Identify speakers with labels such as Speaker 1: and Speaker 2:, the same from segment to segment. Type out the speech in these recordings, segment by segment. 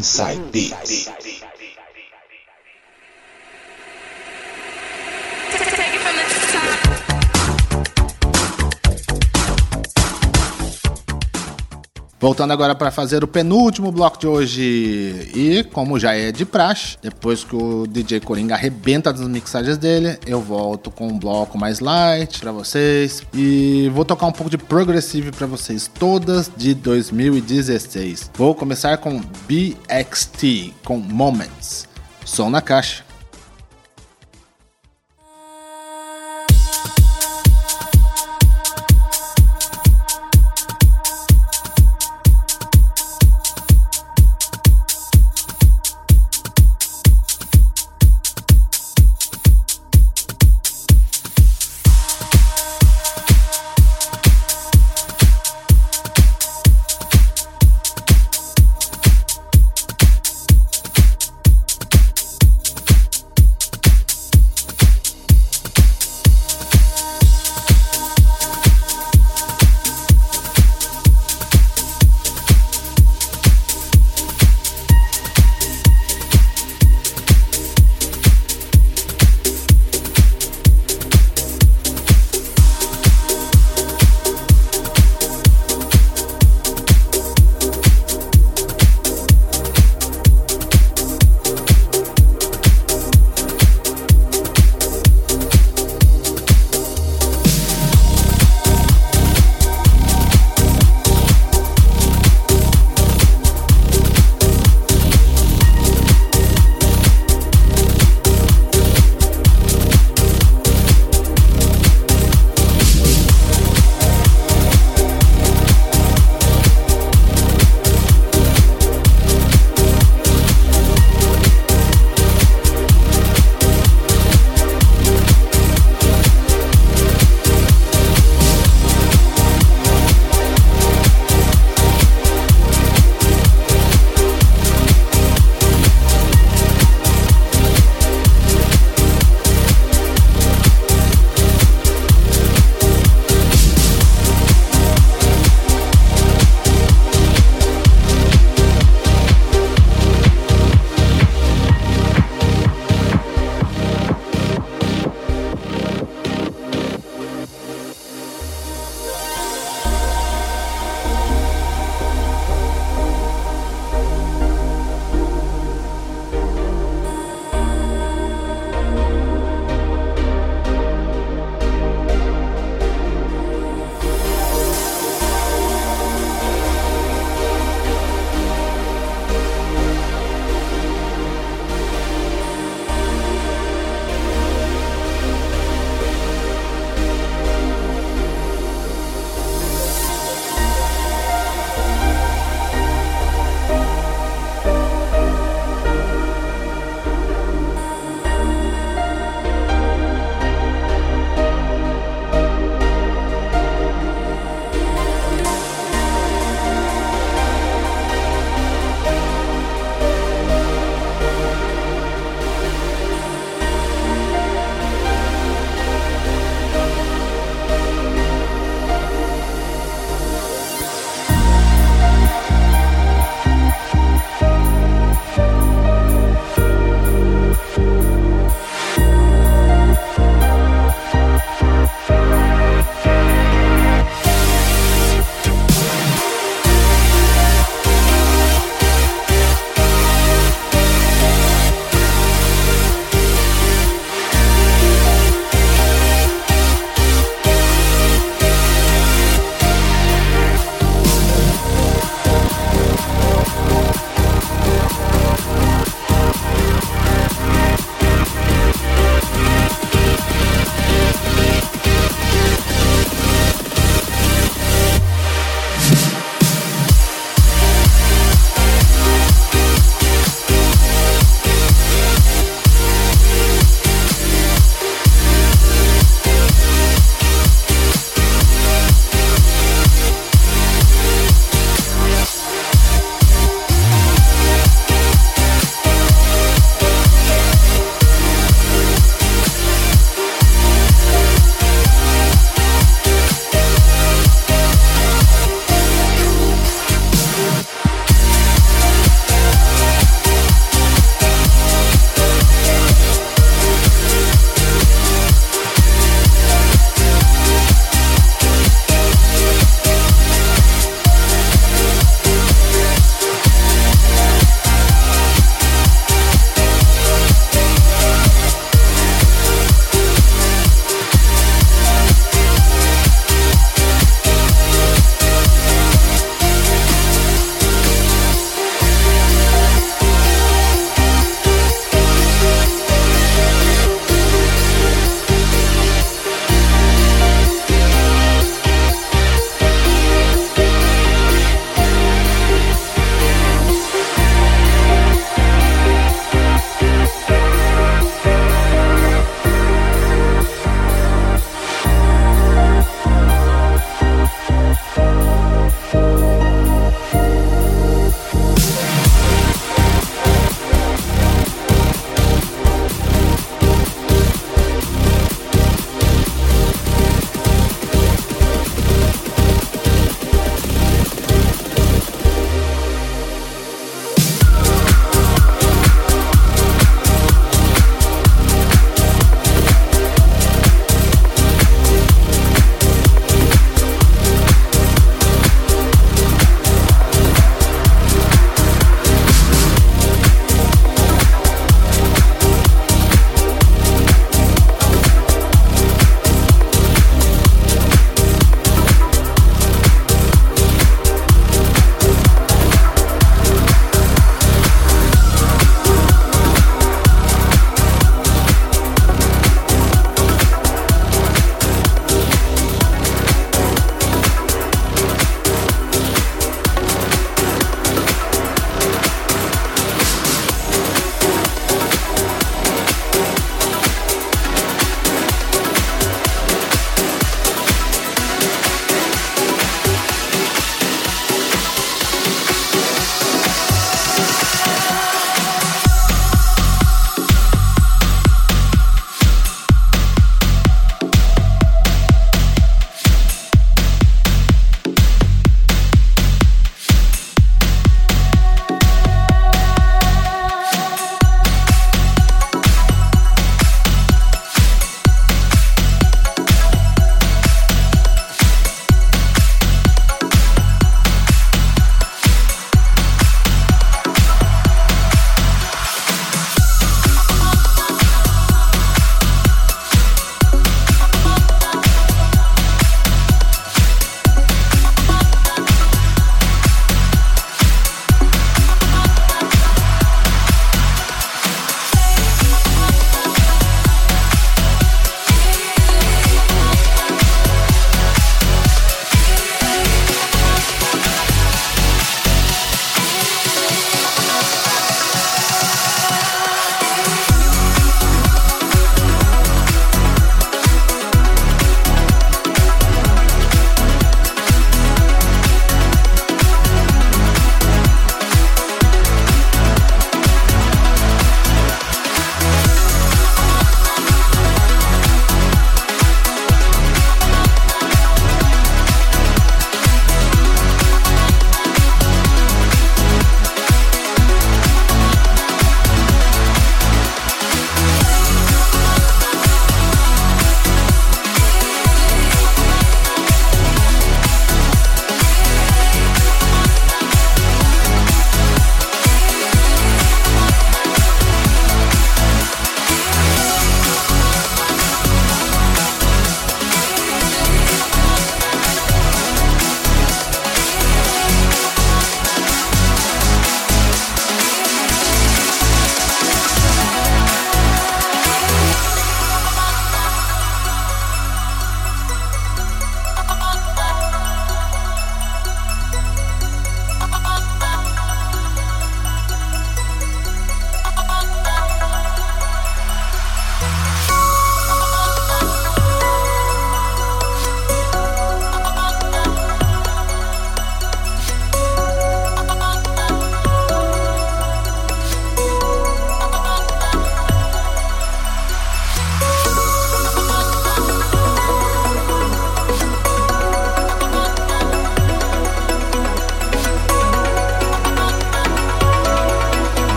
Speaker 1: Inside Beats.
Speaker 2: Voltando agora para fazer o penúltimo bloco de hoje. E, como já é de praxe, depois que o DJ Coringa arrebenta das mixagens dele, eu volto com um bloco mais light para vocês. E vou tocar um pouco de Progressive para vocês, todas de 2016. Vou começar com BXT, com Moments. Som na caixa.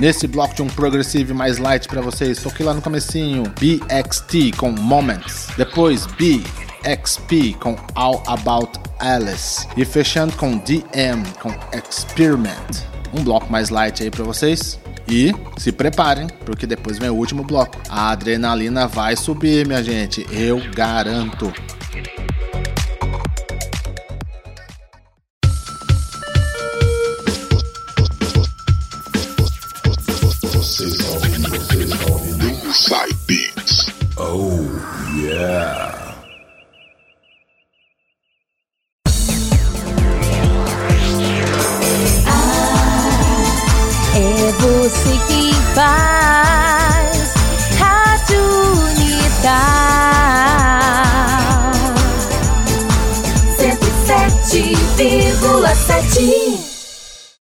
Speaker 2: Nesse bloco de um progressive mais light pra vocês, toquei lá no comecinho BXT com Moments. Depois BXP com All About Alice. E fechando com DM com Experiment. Um bloco mais light aí pra vocês. E se preparem, porque depois vem o último bloco. A adrenalina vai subir, minha gente. Eu garanto.